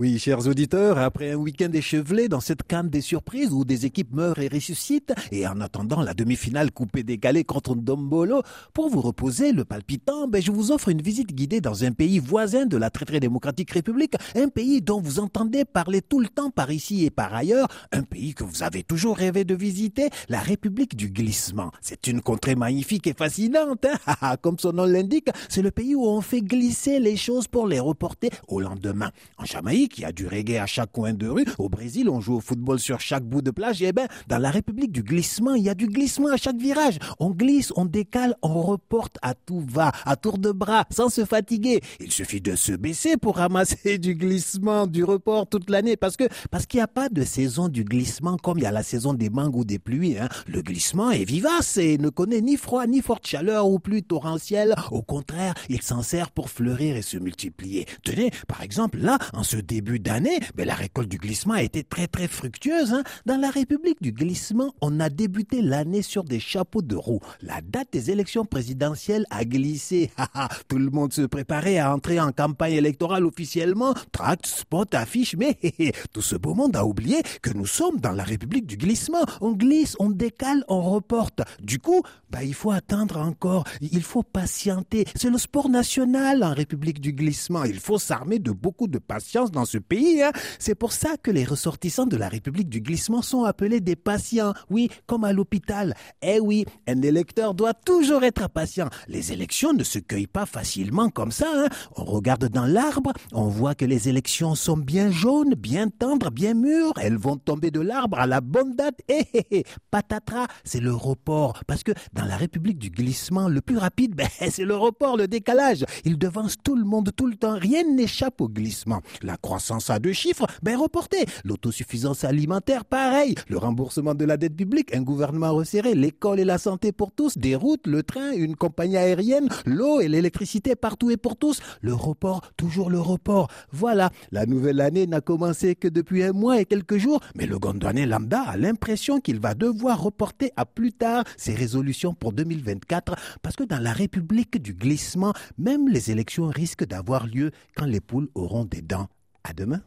Oui, chers auditeurs, après un week-end échevelé dans cette canne des surprises où des équipes meurent et ressuscitent, et en attendant la demi-finale coupée décalée contre Ndombolo, pour vous reposer le palpitant, ben, je vous offre une visite guidée dans un pays voisin de la très très démocratique République, un pays dont vous entendez parler tout le temps par ici et par ailleurs, un pays que vous avez toujours rêvé de visiter, la République du glissement. C'est une contrée magnifique et fascinante, hein comme son nom l'indique, c'est le pays où on fait glisser les choses pour les reporter au lendemain. En Jamaïque, qui a du reggae à chaque coin de rue. Au Brésil, on joue au football sur chaque bout de plage. Eh ben, dans la République du glissement, il y a du glissement à chaque virage. On glisse, on décale, on reporte à tout va, à tour de bras, sans se fatiguer. Il suffit de se baisser pour ramasser du glissement, du report toute l'année, parce que parce qu'il n'y a pas de saison du glissement comme il y a la saison des mangues ou des pluies. Hein. Le glissement est vivace et ne connaît ni froid ni forte chaleur ou pluie torrentielle. Au contraire, il s'en sert pour fleurir et se multiplier. Tenez, par exemple, là, en ce début début d'année, mais la récolte du glissement a été très très fructueuse. Hein. Dans la République du glissement, on a débuté l'année sur des chapeaux de roue. La date des élections présidentielles a glissé. Tout le monde se préparait à entrer en campagne électorale officiellement. Tracts, spots, affiches, mais tout ce beau monde a oublié que nous sommes dans la République du glissement. On glisse, on décale, on reporte. Du coup, bah, il faut attendre encore. Il faut patienter. C'est le sport national en République du glissement. Il faut s'armer de beaucoup de patience dans ce pays. Hein. C'est pour ça que les ressortissants de la République du glissement sont appelés des patients. Oui, comme à l'hôpital. Eh oui, un électeur doit toujours être patient. Les élections ne se cueillent pas facilement comme ça. Hein. On regarde dans l'arbre, on voit que les élections sont bien jaunes, bien tendres, bien mûres. Elles vont tomber de l'arbre à la bonne date. Eh, eh, eh. Patatras, c'est le report. Parce que dans la République du glissement, le plus rapide, ben, c'est le report, le décalage. Il devance tout le monde tout le temps. Rien n'échappe au glissement. La croissance à deux chiffres, ben reporté. L'autosuffisance alimentaire, pareil. Le remboursement de la dette publique, un gouvernement resserré, l'école et la santé pour tous, des routes, le train, une compagnie aérienne, l'eau et l'électricité partout et pour tous. Le report, toujours le report. Voilà, la nouvelle année n'a commencé que depuis un mois et quelques jours, mais le gondouanais lambda a l'impression qu'il va devoir reporter à plus tard ses résolutions pour 2024 parce que dans la République du glissement, même les élections risquent d'avoir lieu quand les poules auront des dents. À demain.